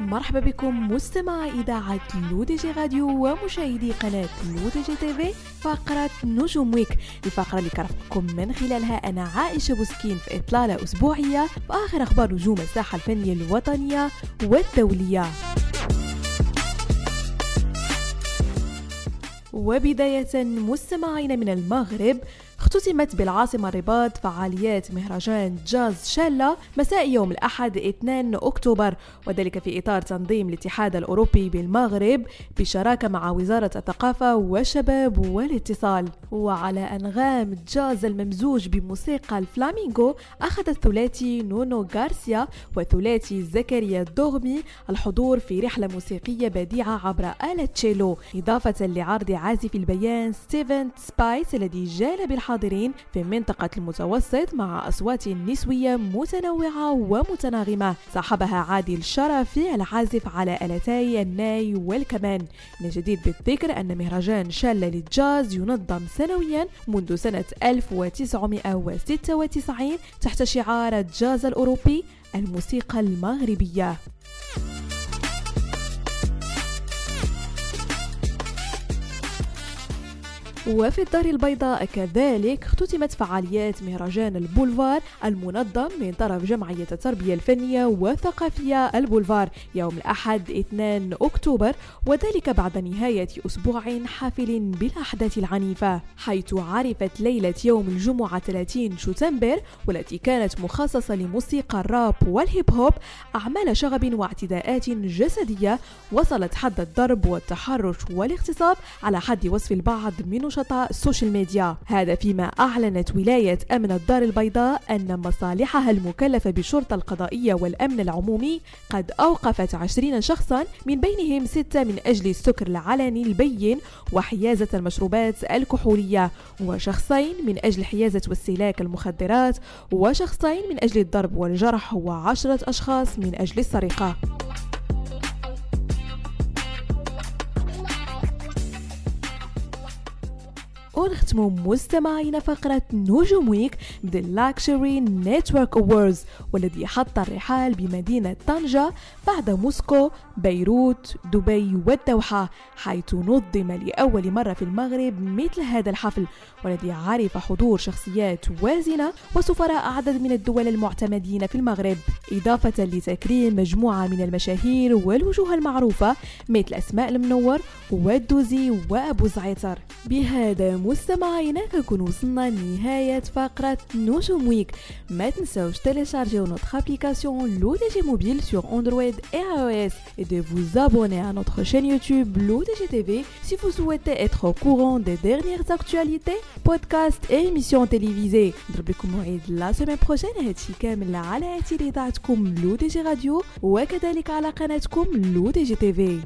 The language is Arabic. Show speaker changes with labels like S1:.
S1: مرحبا بكم مستمعي إذاعة L'ODJ Radio ومشاهدي قناة L'ODJ TV فقرة نجوم Week. الفقرة اللي كنرافقكم من خلالها أنا عائشة بوسكين في إطلالة أسبوعية وآخر أخبار نجوم الساحة الفنية الوطنية والدولية. وبداية مستمعين من المغرب اختتمت بالعاصمة الرباط فعاليات مهرجان جاز شالة مساء يوم الأحد 2 أكتوبر وذلك في إطار تنظيم الاتحاد الأوروبي بالمغرب بشراكة مع وزارة الثقافة والشباب والاتصال. وعلى أنغام جاز الممزوج بموسيقى الفلامينغو أخذ الثلاثي نونو غارسيا وثلاثي زكريا دوغمي الحضور في رحلة موسيقية بديعة عبر آلة تشيلو إضافة لعرض عازف البيانو ستيفن سبايس الذي جال بالحضور الحاضرين في منطقة المتوسط مع أصوات نسوية متنوعة ومتناغمة. صاحبها عادل شرفي العازف على آلتي الناي والكمان. من الجدير بالذكر أن مهرجان شالة للجاز ينظم سنويا منذ سنة 1996 تحت شعار الجاز الأوروبي الموسيقى المغربية. وفي الدار البيضاء كذلك اختتمت فعاليات مهرجان البولفار المنظم من طرف جمعية التربية الفنية والثقافية البولفار يوم الأحد 2 أكتوبر وذلك بعد نهاية أسبوع حافل بالأحداث العنيفة حيث عرفت ليلة يوم الجمعة 30 شتنبر والتي كانت مخصصة لموسيقى الراب والهيب هوب أعمال شغب واعتداءات جسدية وصلت حد الضرب والتحرش والاغتصاب على حد وصف البعض من نشطاء ال social media هذا فيما أعلنت ولاية أمن الدار البيضاء أن مصالحها المكلفة بالشرطة القضائية والأمن العمومي قد أوقفت عشرين شخصا من بينهم ستة من أجل السكر العلني البين وحيازة المشروبات الكحولية وشخصين من أجل حيازة واستهلاك المخدرات وشخصين من أجل الضرب والجرح وعشرة أشخاص من أجل السرقة. ونختموا مستمعين فقرة نجوم ويك بال Luxury Network Awards والذي حط الرحال بمدينة طنجة بعد موسكو بيروت دبي والدوحة حيث نظم لأول مرة في المغرب مثل هذا الحفل والذي عرف حضور شخصيات وازنة وسفراء عدد من الدول المعتمدين في المغرب إضافة لتكريم مجموعة من المشاهير والوجوه المعروفة مثل أسماء المنور والدوزي وأبو زعتر بهذا مستمعينا كنكون وصلنا لنهاية فقرة نجوم ويك ما تنساوش تيليشارجيو notre application l'ODG Mobile sur Android et iOS et de vous abonner à notre chaîne YouTube l'ODG TV si vous souhaitez être au courant des dernières actualités, podcasts et émissions télévisées. نضرب لكم موعد لا سيمين بروجين هادشي كامل على اثير اذاعتكم لو دي جي راديو وكذلك على قناتكم لو دي جي تي في